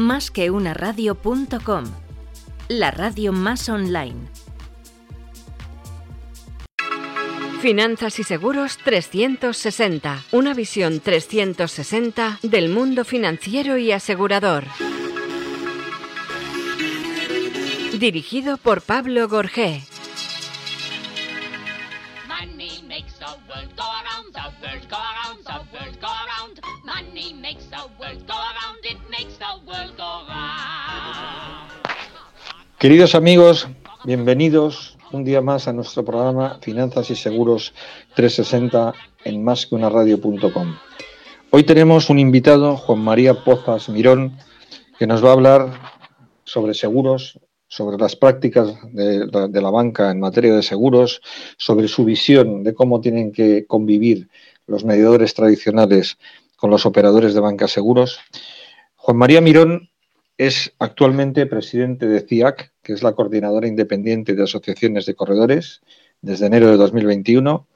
Más la radio más online. Finanzas y Seguros 360, una visión 360 del mundo financiero y asegurador. Dirigido por Pablo Gorgé. Queridos amigos, bienvenidos un día más a nuestro programa Finanzas y Seguros 360 en másqueunaradio.com. Hoy tenemos un invitado, Juan María Pozas Mirón, que nos va a hablar sobre seguros, sobre las prácticas de, de, la banca en materia de seguros, sobre su visión de cómo tienen que convivir los mediadores tradicionales con los operadores de banca seguros. Juan María Mirón es actualmente presidente de CIAC, que es la coordinadora independiente de asociaciones de corredores, desde enero de 2021.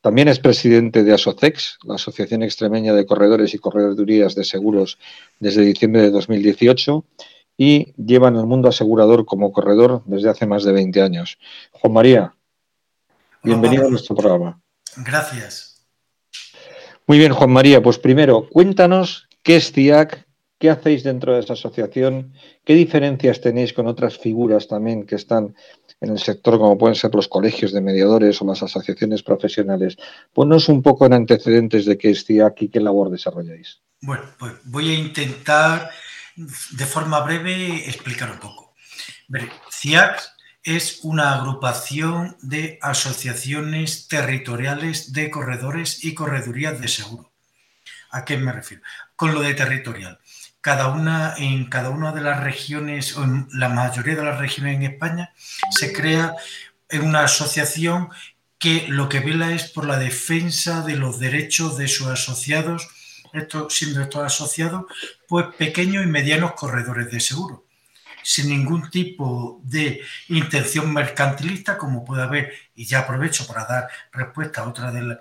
También es presidente de ASOCEX, la Asociación Extremeña de Corredores y Corredurías de Seguros, desde diciembre de 2018 y lleva en el mundo asegurador como corredor desde hace más de 20 años. Juan María, bienvenido a nuestro programa. Gracias. Muy bien, Juan María, pues primero, cuéntanos qué es CIAC, ¿Qué hacéis dentro de esa asociación? ¿Qué diferencias tenéis con otras figuras también que están en el sector, como pueden ser los colegios de mediadores o las asociaciones profesionales? Ponnos un poco en antecedentes de qué es CIAC y qué labor desarrolláis. Bueno, pues voy a intentar de forma breve explicar un poco. CIAC es una agrupación de asociaciones territoriales de corredores y corredurías de seguro. ¿A qué me refiero? Con lo de territorial cada una, en cada una de las regiones, o en la mayoría de las regiones en España, se crea una asociación que lo que vela es por la defensa de los derechos de sus asociados, esto, siendo estos asociados, pues pequeños y medianos corredores de seguro, sin ningún tipo de intención mercantilista, como puede haber, y ya aprovecho para dar respuesta a otra de las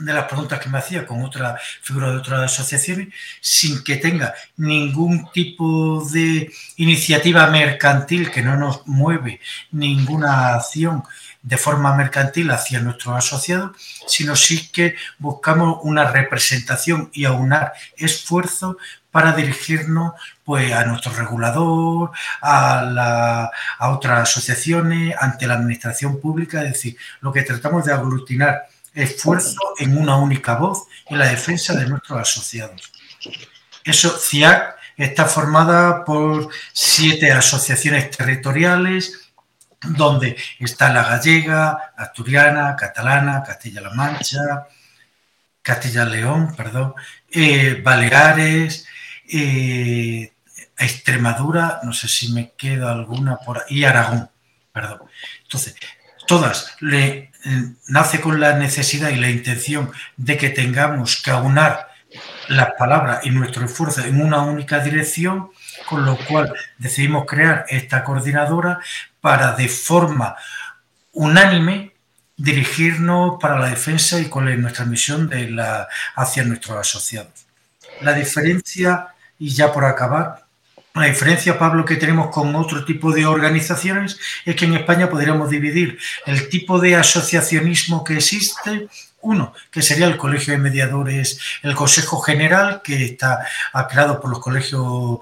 de las preguntas que me hacía con otra figura de otras asociaciones, sin que tenga ningún tipo de iniciativa mercantil que no nos mueve ninguna acción de forma mercantil hacia nuestros asociados, sino sí que buscamos una representación y aunar esfuerzos para dirigirnos pues, a nuestro regulador, a, la, a otras asociaciones, ante la administración pública, es decir, lo que tratamos de aglutinar esfuerzo en una única voz en la defensa de nuestros asociados. Eso, CIAC está formada por siete asociaciones territoriales, donde está la gallega, asturiana, catalana, Castilla-La Mancha, Castilla-León, perdón, eh, Baleares, eh, Extremadura, no sé si me queda alguna por ahí, y Aragón, perdón. Entonces, todas le nace con la necesidad y la intención de que tengamos que aunar las palabras y nuestro esfuerzo en una única dirección, con lo cual decidimos crear esta coordinadora para de forma unánime dirigirnos para la defensa y es nuestra misión de la, hacia nuestros asociados. La diferencia, y ya por acabar, la diferencia, Pablo, que tenemos con otro tipo de organizaciones es que en España podríamos dividir el tipo de asociacionismo que existe uno, que sería el Colegio de Mediadores, el Consejo General, que está creado por los colegios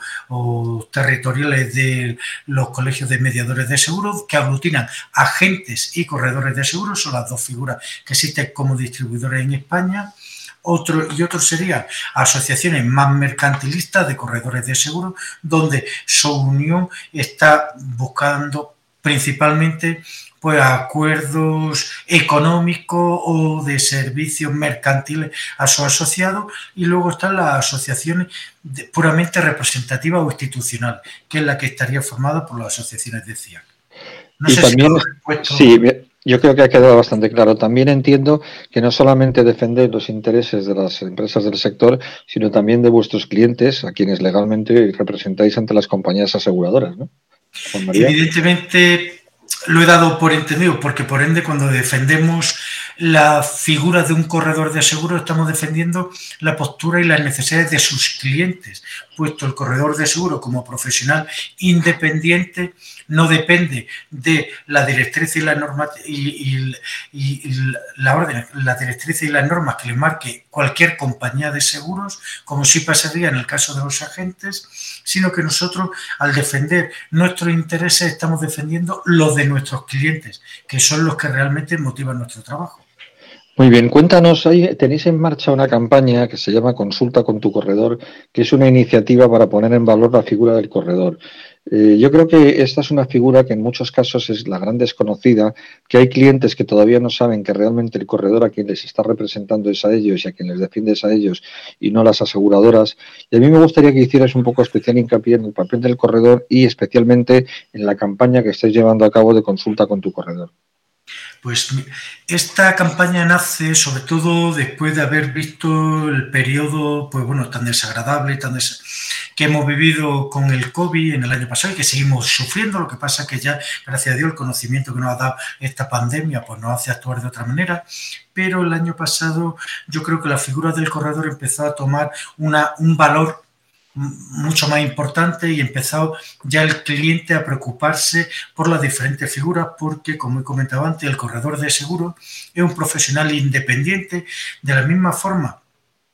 territoriales de los colegios de mediadores de seguros, que aglutinan agentes y corredores de seguros, son las dos figuras que existen como distribuidores en España. Otro, y otro serían asociaciones más mercantilistas de corredores de seguros, donde su unión está buscando principalmente pues, acuerdos económicos o de servicios mercantiles a sus asociados y luego están las asociaciones puramente representativas o institucionales, que es la que estaría formada por las asociaciones de CIAC. No sé si yo creo que ha quedado bastante claro. También entiendo que no solamente defendéis los intereses de las empresas del sector, sino también de vuestros clientes, a quienes legalmente representáis ante las compañías aseguradoras. Evidentemente lo he dado por entendido, porque por ende cuando defendemos la figura de un corredor de seguro estamos defendiendo la postura y las necesidades de sus clientes, puesto el corredor de seguro como profesional independiente no depende de la directriz y la norma y, la orden, la directriz y las normas que le marque cualquier compañía de seguros, como sí pasaría en el caso de los agentes, sino que nosotros al defender nuestros intereses estamos defendiendo los de nuestros clientes, que son los que realmente motivan nuestro trabajo. Muy bien, cuéntanos, tenéis en marcha una campaña que se llama Consulta con tu corredor, que es una iniciativa para poner en valor la figura del corredor. Eh, yo creo que esta es una figura que en muchos casos es la gran desconocida, que hay clientes que todavía no saben que realmente el corredor a quien les está representando es a ellos y a quien les defiende es a ellos y no las aseguradoras. Y a mí me gustaría que hicieras un poco especial hincapié en el papel del corredor y especialmente en la campaña que estáis llevando a cabo de consulta con tu corredor. Pues esta campaña nace sobre todo después de haber visto el periodo, pues bueno, tan desagradable, tan que hemos vivido con el COVID en el año pasado y que seguimos sufriendo. Lo que pasa es que ya, gracias a Dios, el conocimiento que nos ha dado esta pandemia, pues nos hace actuar de otra manera. Pero el año pasado yo creo que la figura del corredor empezó a tomar una, un valor mucho más importante y empezado ya el cliente a preocuparse por las diferentes figuras porque, como he comentado antes, el corredor de seguro es un profesional independiente. De la misma forma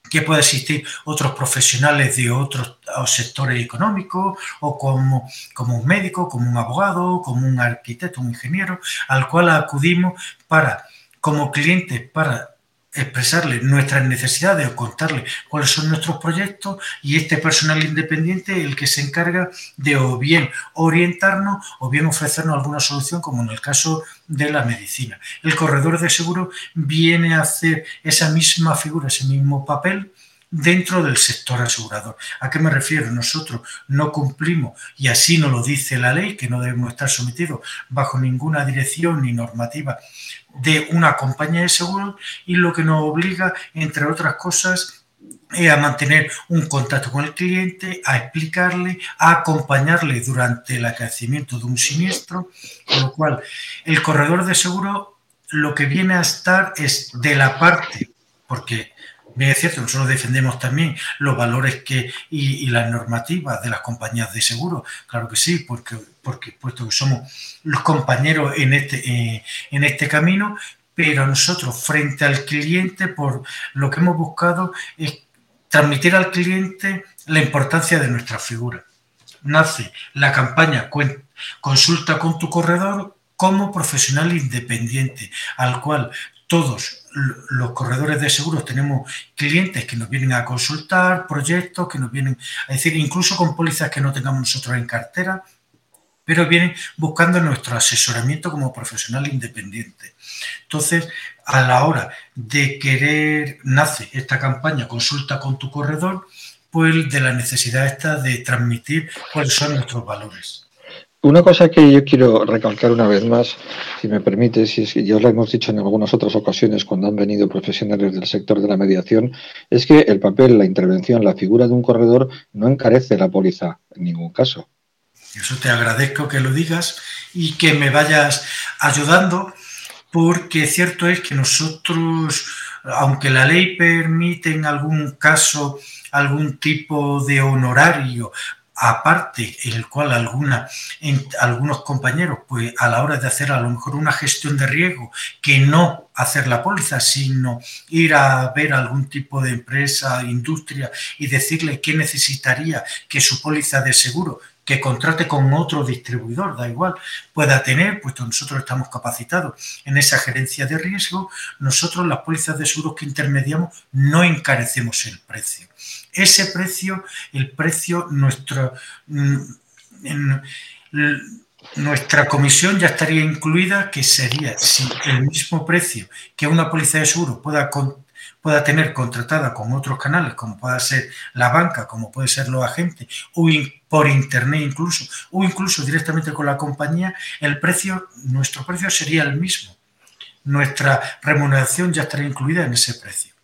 que puede existir otros profesionales de otros sectores económicos o como, como un médico, como un abogado, como un arquitecto, un ingeniero, al cual acudimos para, como cliente, para expresarle nuestras necesidades o contarle cuáles son nuestros proyectos y este personal independiente el que se encarga de o bien orientarnos o bien ofrecernos alguna solución como en el caso de la medicina. El corredor de seguro viene a hacer esa misma figura, ese mismo papel dentro del sector asegurador. ¿A qué me refiero? Nosotros no cumplimos, y así nos lo dice la ley, que no debemos estar sometidos bajo ninguna dirección ni normativa de una compañía de seguros y lo que nos obliga, entre otras cosas, a mantener un contacto con el cliente, a explicarle, a acompañarle durante el acrecimiento de un siniestro, con lo cual el corredor de seguro lo que viene a estar es de la parte, porque Bien, es cierto, nosotros defendemos también los valores que, y, las normativas de las compañías de seguro, claro que sí, porque, porque puesto que somos los compañeros en este, eh, en este camino, pero nosotros frente al cliente, por lo que hemos buscado es transmitir al cliente la importancia de nuestra figura. Nace la campaña Consulta con tu corredor como profesional independiente, al cual todos los corredores de seguros tenemos clientes que nos vienen a consultar, proyectos que nos vienen a decir, incluso con pólizas que no tengamos nosotros en cartera, pero vienen buscando nuestro asesoramiento como profesional independiente. Entonces, a la hora de querer, nace esta campaña Consulta con tu corredor, pues de la necesidad esta de transmitir cuáles son nuestros valores. Una cosa que yo quiero recalcar una vez más, si me permite, si es que ya os lo hemos dicho en algunas otras ocasiones cuando han venido profesionales del sector de la mediación, es que el papel, la intervención, la figura de un corredor no encarece la póliza en ningún caso. Eso te agradezco que lo digas y que me vayas ayudando, porque cierto es que nosotros, aunque la ley permite en algún caso algún tipo de honorario aparte en el cual alguna, algunos compañeros, pues a la hora de hacer a lo mejor una gestión de riesgo, que no hacer la póliza, sino ir a ver algún tipo de empresa, industria y decirle qué necesitaría que su póliza de seguro que contrate con otro distribuidor, da igual, pueda tener, puesto nosotros estamos capacitados en esa gerencia de riesgo, nosotros las pólizas de seguros que intermediamos no encarecemos el precio. Ese precio, el precio, nuestro, mm, nuestra comisión ya estaría incluida, que sería si el mismo precio que una póliza de seguro pueda, pueda tener contratada con otros canales, como pueda ser la banca, como puede ser los agentes, o por internet incluso, o incluso directamente con la compañía, el precio, nuestro precio sería el mismo. Nuestra remuneración ya estaría incluida en ese precio.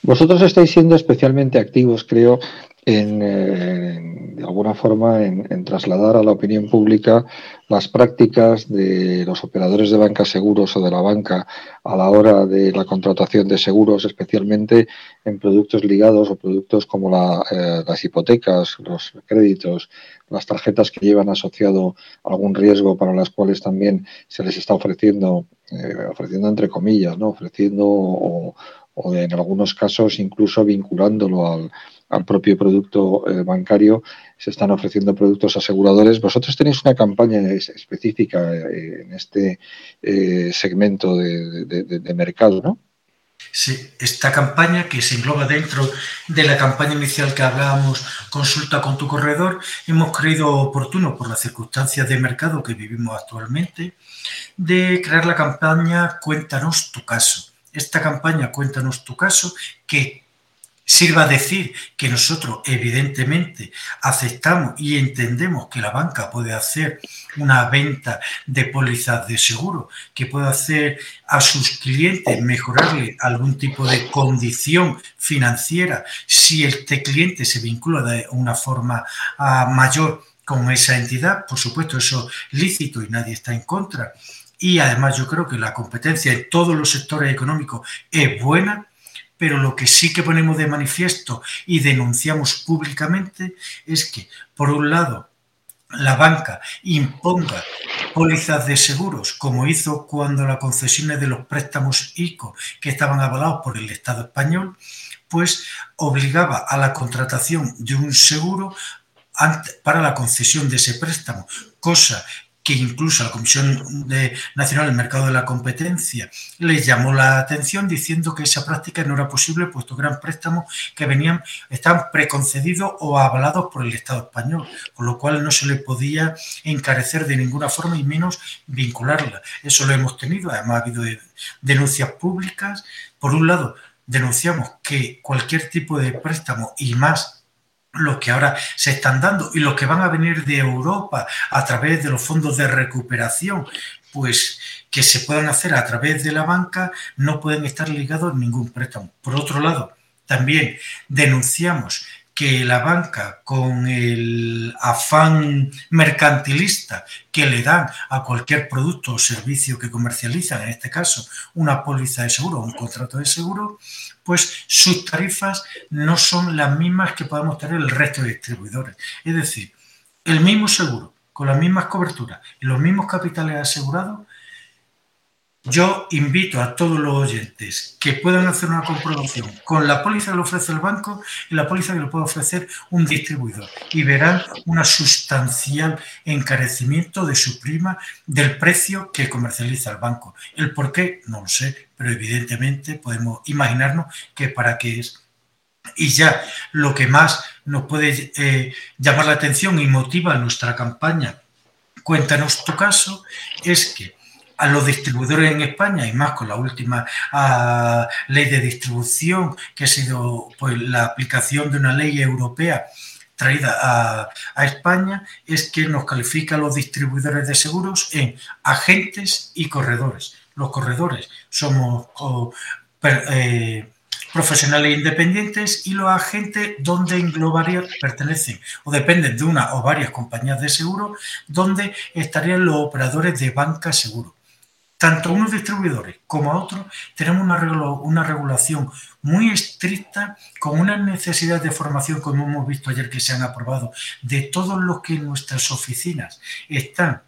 Vosotros estáis siendo especialmente activos, creo, en, de alguna forma, en, trasladar a la opinión pública las prácticas de los operadores de banca seguros o de la banca a la hora de la contratación de seguros, especialmente en productos ligados o productos como eh, las hipotecas, los créditos, las tarjetas que llevan asociado algún riesgo para las cuales también se les está ofreciendo, eh, ofreciendo entre comillas, ¿no? ofreciendo o en algunos casos incluso vinculándolo al, al propio producto eh, bancario, se están ofreciendo productos aseguradores. Vosotros tenéis una campaña específica eh, en este eh, segmento de, mercado, ¿no? Sí, esta campaña que se engloba dentro de la campaña inicial que hablábamos, consulta con tu corredor, hemos creído oportuno por las circunstancias de mercado que vivimos actualmente, de crear la campaña Cuéntanos tu caso. Esta campaña Cuéntanos tu caso, que sirva decir que nosotros evidentemente aceptamos y entendemos que la banca puede hacer una venta de pólizas de seguro, que puede hacer a sus clientes mejorarle algún tipo de condición financiera si este cliente se vincula de una forma ah, mayor con esa entidad, por supuesto eso es lícito y nadie está en contra. Y además yo creo que la competencia en todos los sectores económicos es buena, pero lo que sí que ponemos de manifiesto y denunciamos públicamente es que, por un lado, la banca imponga pólizas de seguros, como hizo cuando las concesiones de los préstamos ICO, que estaban avalados por el Estado español, pues obligaba a la contratación de un seguro para la concesión de ese préstamo, cosa que incluso la Comisión Nacional del Mercado de la Competencia le llamó la atención diciendo que esa práctica no era posible puesto que eran préstamos que venían, estaban preconcedidos o avalados por el Estado español, con lo cual no se le podía encarecer de ninguna forma y menos vincularla. Eso lo hemos tenido, además ha habido denuncias públicas. Por un lado, denunciamos que cualquier tipo de préstamo y más los que ahora se están dando y los que van a venir de Europa a través de los fondos de recuperación, pues que se puedan hacer a través de la banca, no pueden estar ligados a ningún préstamo. Por otro lado, también denunciamos que la banca, con el afán mercantilista que le dan a cualquier producto o servicio que comercializan, en este caso una póliza de seguro o un contrato de seguro, pues sus tarifas no son las mismas que podemos tener el resto de distribuidores. Es decir, el mismo seguro, con las mismas coberturas y los mismos capitales asegurados, yo invito a todos los oyentes que puedan hacer una comprobación con la póliza que le ofrece el banco y la póliza que le puede ofrecer un distribuidor y verán un sustancial encarecimiento de su prima del precio que comercializa el banco. El por qué no lo sé, pero evidentemente podemos imaginarnos que para qué es. Y ya lo que más nos puede eh, llamar la atención y motiva nuestra campaña, cuéntanos tu caso, es que a los distribuidores en España y más con la última ley de distribución que ha sido pues, la aplicación de una ley europea traída a, España es que nos califica a los distribuidores de seguros en agentes y corredores. Los corredores somos eh, profesionales independientes y los agentes donde englobarían, pertenecen o dependen de una o varias compañías de seguro, donde estarían los operadores de banca seguro tanto unos distribuidores como otros, tenemos una, regulación muy estricta, con una necesidad de formación, como hemos visto ayer que se han aprobado, de todos los que en nuestras oficinas están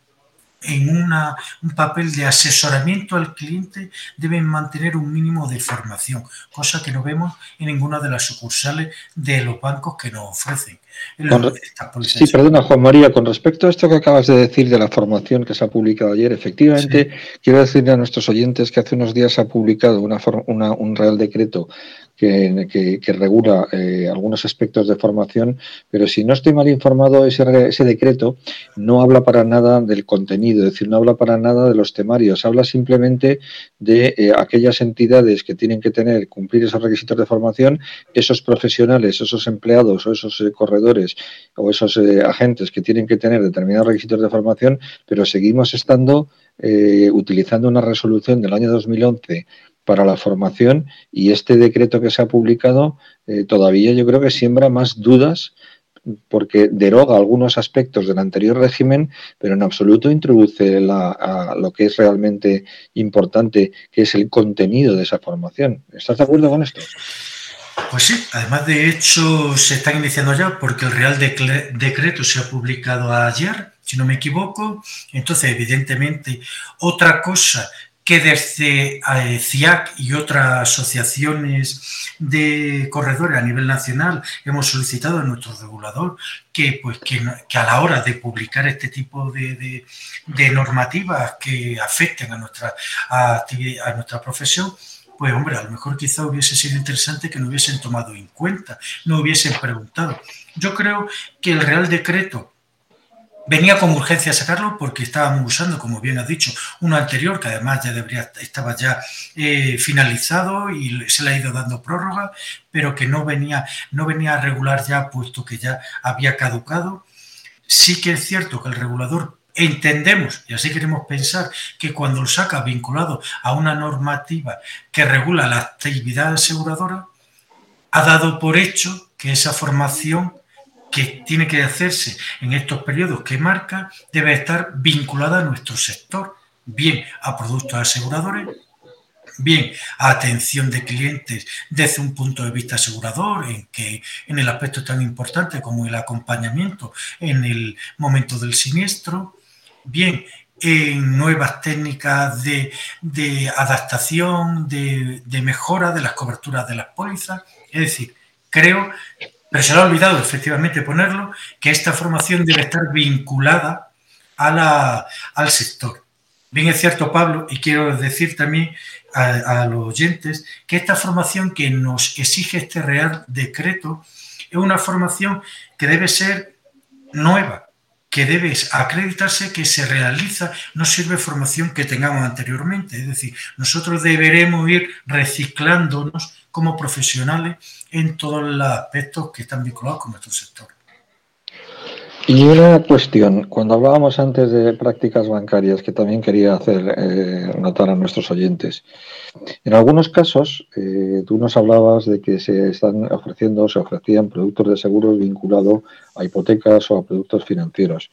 en un papel de asesoramiento al cliente deben mantener un mínimo de formación, cosa que no vemos en ninguna de las sucursales de los bancos que nos ofrecen. sí, perdona Juan María, con respecto a esto que acabas de decir de la formación que se ha publicado ayer, efectivamente quiero decirle a nuestros oyentes que hace unos días se ha publicado una, un Real Decreto que, regula eh, algunos aspectos de formación, pero si no estoy mal informado, ese, ese decreto no habla para nada del contenido, es decir, no habla para nada de los temarios, habla simplemente de eh, aquellas entidades que tienen que tener, cumplir esos requisitos de formación, esos profesionales, esos empleados o esos eh, corredores o esos agentes que tienen que tener determinados requisitos de formación, pero seguimos estando utilizando una resolución del año 2011 para la formación y este decreto que se ha publicado eh, todavía yo creo que siembra más dudas porque deroga algunos aspectos del anterior régimen, pero en absoluto introduce lo que es realmente importante, que es el contenido de esa formación. ¿Estás de acuerdo con esto? Pues sí, además de hecho se está iniciando ya porque el Real Decreto se ha publicado ayer, si no me equivoco. Entonces, evidentemente, otra cosa que desde eh, CIAC y otras asociaciones de corredores a nivel nacional hemos solicitado a nuestro regulador que, pues, que, a la hora de publicar este tipo de, normativas que afecten a nuestra, a nuestra profesión, pues hombre, a lo mejor quizá hubiese sido interesante que no hubiesen tomado en cuenta, no hubiesen preguntado. Yo creo que el Real Decreto Venía con urgencia a sacarlo porque estábamos usando, como bien has dicho, uno anterior que además ya debería, estaba ya eh, finalizado y se le ha ido dando prórroga, pero que no venía, no venía a regular ya puesto que ya había caducado. Sí que es cierto que el regulador entendemos, y así queremos pensar, que cuando lo saca vinculado a una normativa que regula la actividad aseguradora, ha dado por hecho que esa formación que tiene que hacerse en estos periodos que marca debe estar vinculada a nuestro sector, bien a productos aseguradores, bien a atención de clientes desde un punto de vista asegurador, en que en el aspecto tan importante como el acompañamiento en el momento del siniestro, bien en nuevas técnicas de, adaptación, de, de mejora de las coberturas de las pólizas. Es decir, creo pero se le ha olvidado efectivamente ponerlo, que esta formación debe estar vinculada al sector. Bien es cierto, Pablo, y quiero decir también a, los oyentes que esta formación que nos exige este Real Decreto es una formación que debe ser nueva, que debe acreditarse que se realiza, no sirve formación que tengamos anteriormente. Es decir, nosotros deberemos ir reciclándonos como profesionales en todos los aspectos que están vinculados con nuestro sector. Y una cuestión, cuando hablábamos antes de prácticas bancarias, que también quería hacer eh, notar a nuestros oyentes, en algunos casos eh, tú nos hablabas de que se están ofreciendo, se ofrecían productos de seguros vinculados a hipotecas o a productos financieros.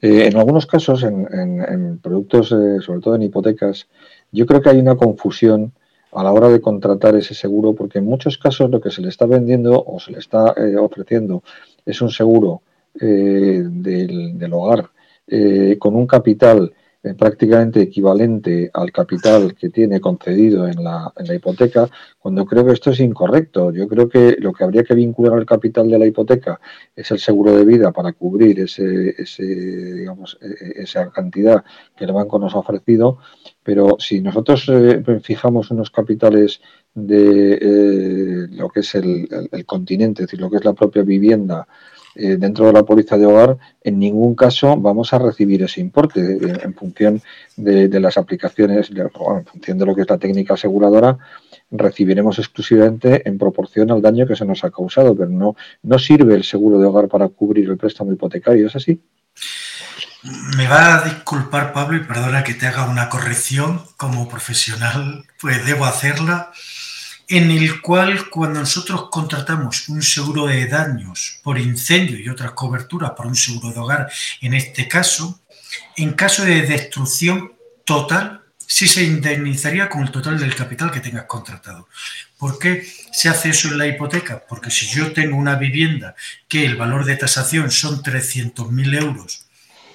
Eh, en algunos casos, en productos, sobre todo en hipotecas, yo creo que hay una confusión a la hora de contratar ese seguro, porque en muchos casos lo que se le está vendiendo o se le está ofreciendo es un seguro eh, del, hogar eh, con un capital eh, prácticamente equivalente al capital que tiene concedido en la, en la, hipoteca, cuando creo que esto es incorrecto. Yo creo que lo que habría que vincular al capital de la hipoteca es el seguro de vida para cubrir ese, ese, e, e, esa cantidad que el banco nos ha ofrecido, pero si nosotros fijamos unos capitales de lo que es el, el, continente, es decir, lo que es la propia vivienda, eh, dentro de la póliza de hogar, en ningún caso vamos a recibir ese importe en función de, las aplicaciones, en función de lo que es la técnica aseguradora, recibiremos exclusivamente en proporción al daño que se nos ha causado, pero no, no sirve el seguro de hogar para cubrir el préstamo hipotecario, ¿es así? Me va a disculpar, Pablo, y perdona que te haga una corrección como profesional, pues debo hacerla en el cual cuando nosotros contratamos un seguro de daños por incendio y otras coberturas por un seguro de hogar, en este caso, en caso de destrucción total, sí se indemnizaría con el total del capital que tengas contratado. ¿Por qué se hace eso en la hipoteca? Porque si yo tengo una vivienda que el valor de tasación son 300.000 euros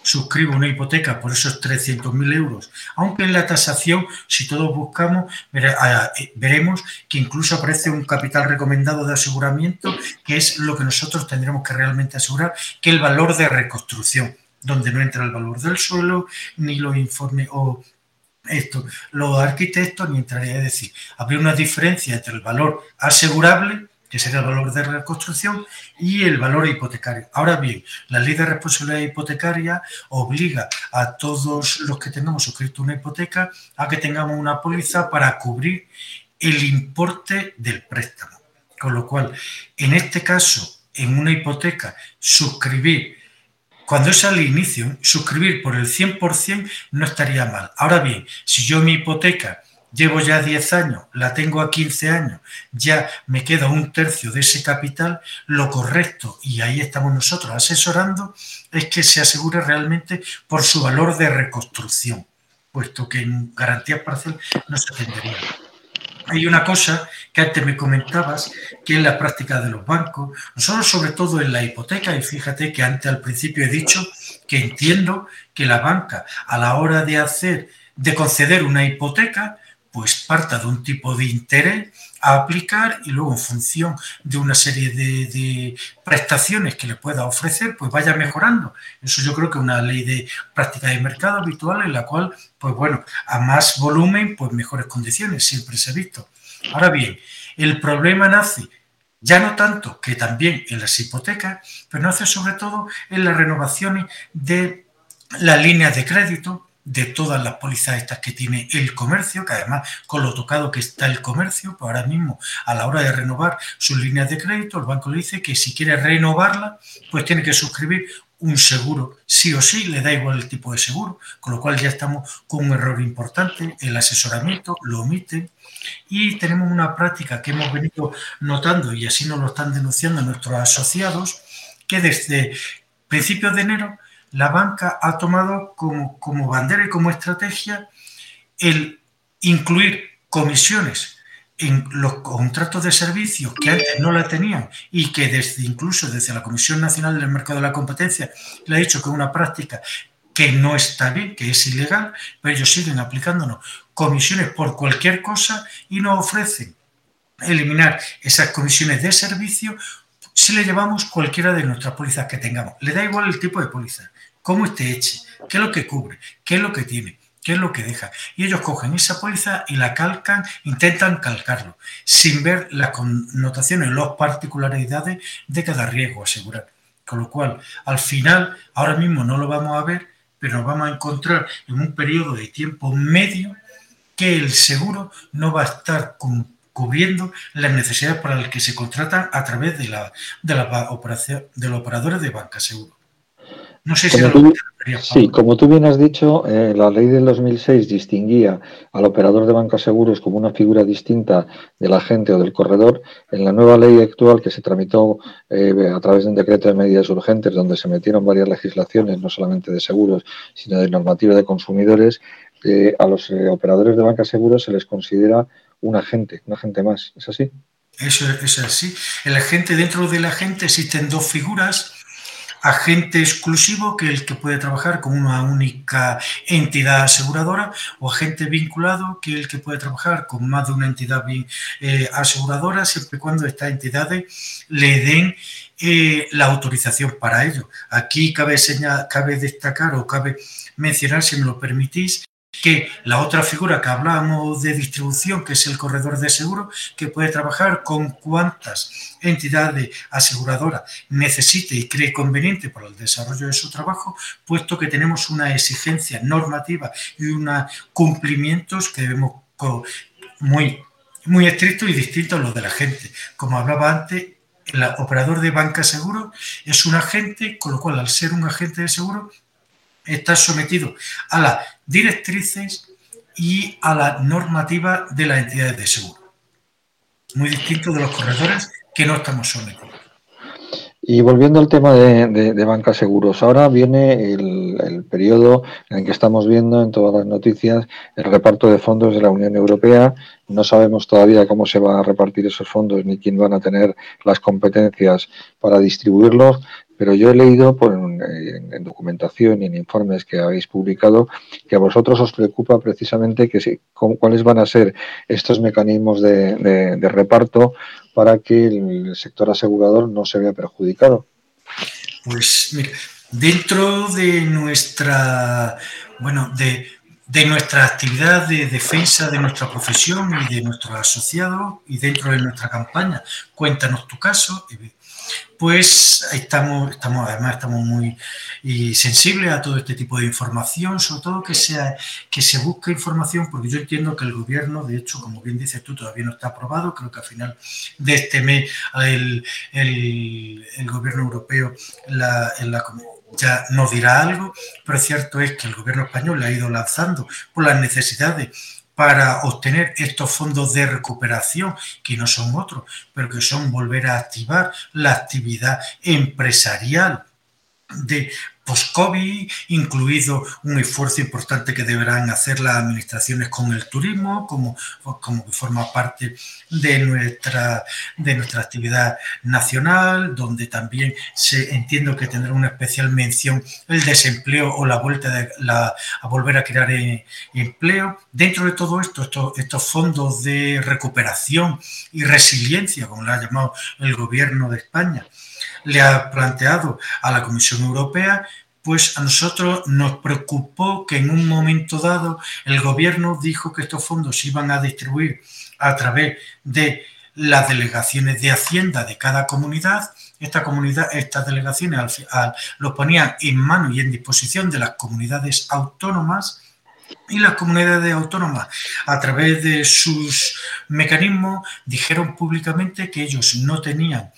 suscribo una hipoteca por esos 300.000 euros, aunque en la tasación, si todos buscamos, eh, veremos que incluso aparece un capital recomendado de aseguramiento, que es lo que nosotros tendremos que realmente asegurar, que el valor de reconstrucción, donde no entra el valor del suelo, ni los informes o esto, los arquitectos, ni entraría, es decir, habría una diferencia entre el valor asegurable que sería el valor de reconstrucción, y el valor hipotecario. Ahora bien, la ley de responsabilidad hipotecaria obliga a todos los que tengamos suscrito una hipoteca a que tengamos una póliza para cubrir el importe del préstamo. Con lo cual, en este caso, en una hipoteca, suscribir, cuando es al inicio, suscribir por el 100% no estaría mal. Ahora bien, si yo mi hipoteca llevo ya 10 años, la tengo a 15 años, ya me queda un tercio de ese capital, lo correcto, y ahí estamos nosotros asesorando, es que se asegure realmente por su valor de reconstrucción, puesto que en garantías parciales no se atendería. Hay una cosa que antes me comentabas, que es la práctica de los bancos, nosotros sobre todo en la hipoteca, y fíjate que antes al principio he dicho que entiendo que la banca a la hora de hacer, de conceder una hipoteca, pues parta de un tipo de interés a aplicar y luego en función de una serie de, prestaciones que le pueda ofrecer, pues vaya mejorando. Eso yo creo que es una ley de práctica de mercado habitual en la cual, pues bueno, a más volumen, pues mejores condiciones, siempre se ha visto. Ahora bien, el problema nace ya no tanto que también en las hipotecas, pero nace sobre todo en las renovaciones de las líneas de crédito, de todas las pólizas estas que tiene el comercio, que además con lo tocado que está el comercio, pues ahora mismo a la hora de renovar sus líneas de crédito, el banco le dice que si quiere renovarla, pues tiene que suscribir un seguro, sí o sí, le da igual el tipo de seguro, con lo cual ya estamos con un error importante, el asesoramiento lo omite y tenemos una práctica que hemos venido notando y así nos lo están denunciando nuestros asociados, que desde principios de enero la banca ha tomado como, bandera y como estrategia el incluir comisiones en los contratos de servicios que antes no la tenían y que desde incluso desde la Comisión Nacional del Mercado de la Competencia le ha dicho que es una práctica que no está bien, que es ilegal, pero ellos siguen aplicándonos comisiones por cualquier cosa y nos ofrecen eliminar esas comisiones de servicio. Si le llevamos cualquiera de nuestras pólizas que tengamos. Le da igual el tipo de póliza cómo esté hecha, qué es lo que cubre, qué es lo que tiene, qué es lo que deja. Y ellos cogen esa póliza y la calcan, intentan calcarlo, sin ver las connotaciones, las particularidades de cada riesgo asegurar. Con lo cual, al final, ahora mismo no lo vamos a ver, pero nos vamos a encontrar en un periodo de tiempo medio que el seguro no va a estar cubriendo las necesidades para las que se contratan a través de, la, de, la operación, de los operadores de banca seguro. No sé si como tú, Sí, como tú bien has dicho, eh, la ley del 2006 distinguía al operador de bancos seguros como una figura distinta del agente o del corredor. En la nueva ley actual que se tramitó eh, a través de un decreto de medidas urgentes, donde se metieron varias legislaciones, no solamente de seguros, sino de normativa de consumidores, eh, a los operadores de bancos seguros se les considera un agente, un agente más. ¿Es así? Eso es así. El agente, dentro del agente existen dos figuras agente exclusivo, que el que puede trabajar con una única entidad aseguradora, o agente vinculado, que el que puede trabajar con más de una entidad eh, aseguradora, siempre y cuando estas entidades le den eh, la autorización para ello. Aquí cabe, cabe destacar o cabe mencionar, si me lo permitís, que la otra figura que hablábamos de distribución, que es el corredor de seguro, que puede trabajar con cuantas entidades aseguradoras necesite y cree conveniente para el desarrollo de su trabajo, puesto que tenemos una exigencia normativa y unos cumplimientos que debemos muy, muy estrictos y distintos a los de la gente. Como hablaba antes, el operador de banca seguro es un agente, con lo cual al ser un agente de seguro está sometido a las directrices y a la normativa de las entidades de seguro. Muy distinto de los corredores que no estamos sometidos. Y volviendo al tema de, de, banca seguros, ahora viene el, el, periodo en que estamos viendo en todas las noticias el reparto de fondos de la Unión Europea. No sabemos todavía cómo se van a repartir esos fondos ni quién van a tener las competencias para distribuirlos, pero yo he leído por, en, documentación y en informes que habéis publicado que a vosotros os preocupa precisamente que cuáles van a ser estos mecanismos de, reparto para que el sector asegurador no se vea perjudicado. Pues mira, dentro de nuestra, bueno, de, de nuestra actividad de defensa de nuestra profesión y de nuestros asociados y dentro de nuestra campaña, cuéntanos tu caso, pues estamos, estamos, además estamos muy sensibles a todo este tipo de información, sobre todo que, sea, que se busque información, porque yo entiendo que el gobierno, de hecho, como bien dices tú, todavía no está aprobado, creo que al final de este mes el, gobierno europeo la, ya nos dirá algo, pero cierto es que el gobierno español le ha ido lanzando por las necesidades para obtener estos fondos de recuperación, que no son otros, pero que son volver a activar la actividad empresarial de post-COVID, incluido un esfuerzo importante que deberán hacer las administraciones con el turismo, como, como que forma parte de nuestra, de nuestra actividad nacional, donde también se entiendo que tendrá una especial mención el desempleo o la vuelta de la, a volver a crear eh, empleo. Dentro de todo esto, estos, estos fondos de recuperación y resiliencia, como lo ha llamado el gobierno de España, le ha planteado a la Comisión Europea, pues a nosotros nos preocupó que en un momento dado el gobierno dijo que estos fondos se iban a distribuir a través de las delegaciones de Hacienda de cada comunidad. Esta comunidad, estas delegaciones lo ponían en mano y en disposición de las comunidades autónomas y las comunidades autónomas, a través de sus mecanismos, dijeron públicamente que ellos no tenían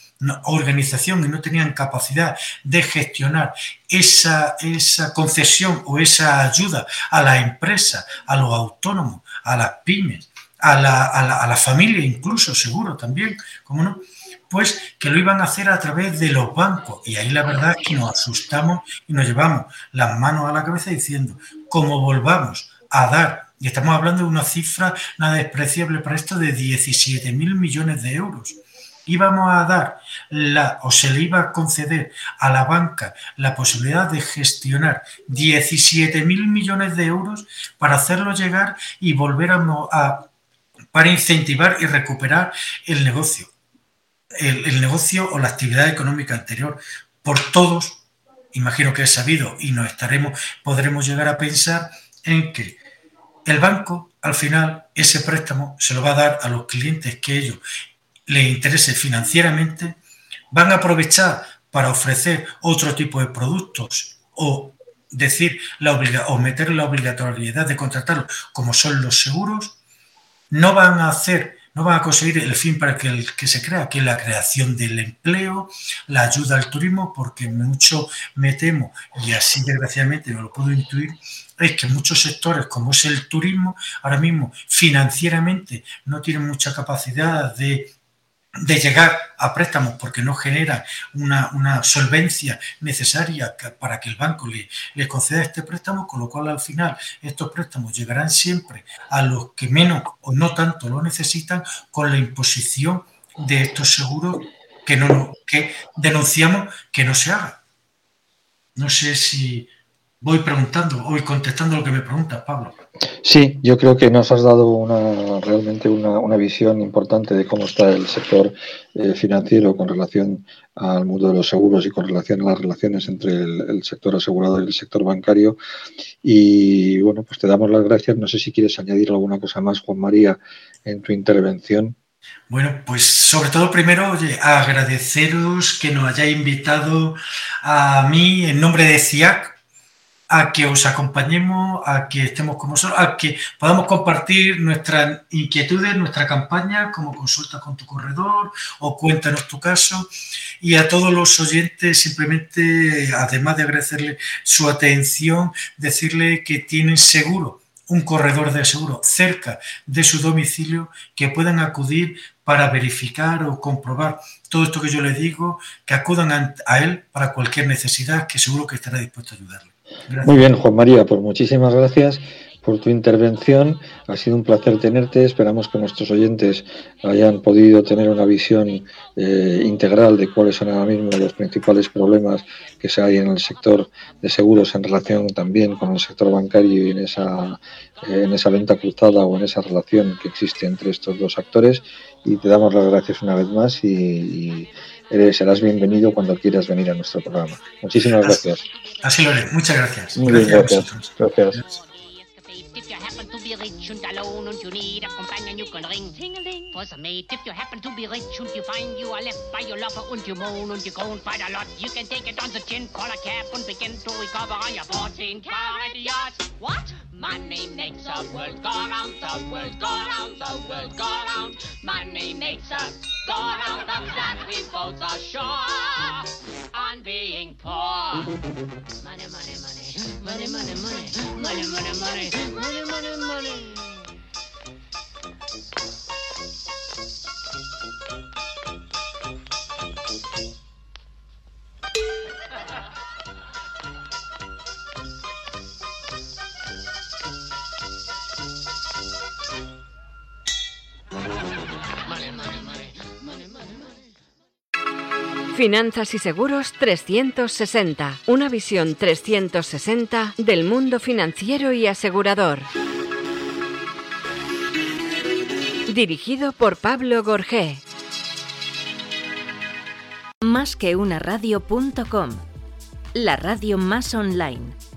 organización y no tenían capacidad de gestionar esa, esa concesión o esa ayuda a la empresa, a los autónomos, a las pymes, a la, a la, familia incluso, seguro también, ¿cómo no? Pues que lo iban a hacer a través de los bancos. Y ahí la verdad es que nos asustamos y nos llevamos las manos a la cabeza diciendo, como volvamos a dar, y estamos hablando de una cifra nada despreciable para esto, de 17 mil millones de euros. Íbamos a dar la, o se le iba a conceder a la banca la posibilidad de gestionar 17 mil millones de euros para hacerlo llegar y volver a, para incentivar y recuperar el negocio, el, negocio o la actividad económica anterior. Por todos, imagino que es sabido y nos estaremos, podremos llegar a pensar en que el banco al final ese préstamo se lo va a dar a los clientes que ellos le interese financieramente, van a aprovechar para ofrecer otro tipo de productos o decir la o meter la obligatoriedad de contratarlo como son los seguros, no van a hacer, no van a conseguir el fin para que, el, que se crea, que es la creación del empleo, la ayuda al turismo, porque mucho me temo, y así desgraciadamente no lo puedo intuir, es que muchos sectores, como es el turismo, ahora mismo financieramente no tienen mucha capacidad de de llegar a préstamos porque no genera una, solvencia necesaria para que el banco le, le, conceda este préstamo, con lo cual al final estos préstamos llegarán siempre a los que menos o no tanto lo necesitan con la imposición de estos seguros que, no, que denunciamos que no se haga. No sé si voy preguntando, voy contestando lo que me preguntas, Pablo. Sí, yo creo que nos has dado una, realmente una, visión importante de cómo está el sector eh, financiero con relación al mundo de los seguros y con relación a las relaciones entre el, sector asegurado y el sector bancario. Y bueno, pues te damos las gracias. No sé si quieres añadir alguna cosa más, Juan María, en tu intervención. Bueno, pues sobre todo primero, oye, agradeceros que nos hayáis invitado a mí en nombre de CIAC a que os acompañemos, a que estemos con vosotros, a que podamos compartir nuestras inquietudes, nuestra campaña, como consulta con tu corredor o cuéntanos tu caso. Y a todos los oyentes, simplemente, además de agradecerle su atención, decirle que tienen seguro un corredor de seguro cerca de su domicilio que puedan acudir para verificar o comprobar todo esto que yo les digo, que acudan a él para cualquier necesidad, que seguro que estará dispuesto a ayudarle. Muy bien, Juan María, pues muchísimas gracias por tu intervención. Ha sido un placer tenerte. Esperamos que nuestros oyentes hayan podido tener una visión eh, integral de cuáles son ahora mismo los principales problemas que se hay en el sector de seguros en relación también con el sector bancario y en esa, eh, en esa venta cruzada o en esa relación que existe entre estos dos actores. Y te damos las gracias una vez más y serás bienvenido cuando quieras venir a nuestro programa. Muchísimas gracias. Así lo haré. Muchas gracias. Muy bien, gracias. Gracias. to be rich and alone and you need a companion you can ring. Ting-a-ling. For some mate, if you happen to be rich and you find you are left by your lover and you moan and you go and fight a lot, you can take it on the chin, call a cab and begin to recover on your 14 carat yacht. What? Money makes the world go round, the world go round, the world go round. Money makes us go round, the flat we both are sure on being poor. Money, money, money, money, money, money, money, money, money, money, money, money. Finanzas y Seguros 360. Una visión 360 del mundo financiero y asegurador. Dirigido por Pablo Gorgé. Más que una radio.com. La radio más online